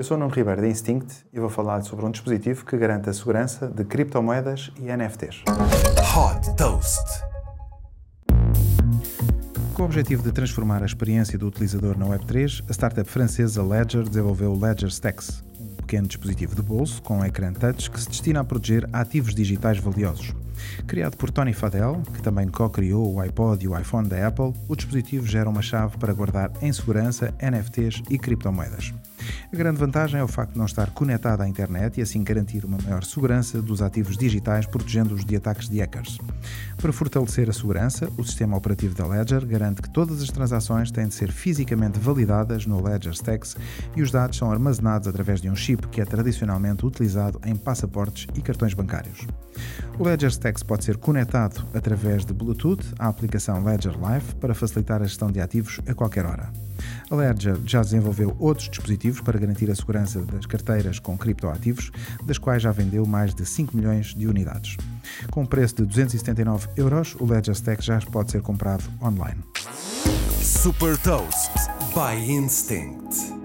Eu sou o Nuno Ribeiro da Instinct e vou falar sobre um dispositivo que garante a segurança de criptomoedas e NFTs. Hot Toast. Com o objetivo de transformar a experiência do utilizador na Web3, a startup francesa Ledger desenvolveu o Ledger Stacks, um pequeno dispositivo de bolso com um ecrã touch que se destina a proteger ativos digitais valiosos. Criado por Tony Fadell, que também co-criou o iPod e o iPhone da Apple, o dispositivo gera uma chave para guardar em segurança NFTs e criptomoedas. A grande vantagem é o facto de não estar conectado à internet e assim garantir uma maior segurança dos ativos digitais, protegendo-os de ataques de hackers. Para fortalecer a segurança, o sistema operativo da Ledger garante que todas as transações têm de ser fisicamente validadas no Ledger Stacks e os dados são armazenados através de um chip que é tradicionalmente utilizado em passaportes e cartões bancários. O Ledger Stacks pode ser conectado através de Bluetooth à aplicação Ledger Live para facilitar a gestão de ativos a qualquer hora. A Ledger já desenvolveu outros dispositivos para garantir a segurança das carteiras com criptoativos, das quais já vendeu mais de 5 milhões de unidades. Com um preço de 279 euros, o Ledger Stack já pode ser comprado online. Super Toast by Instinct.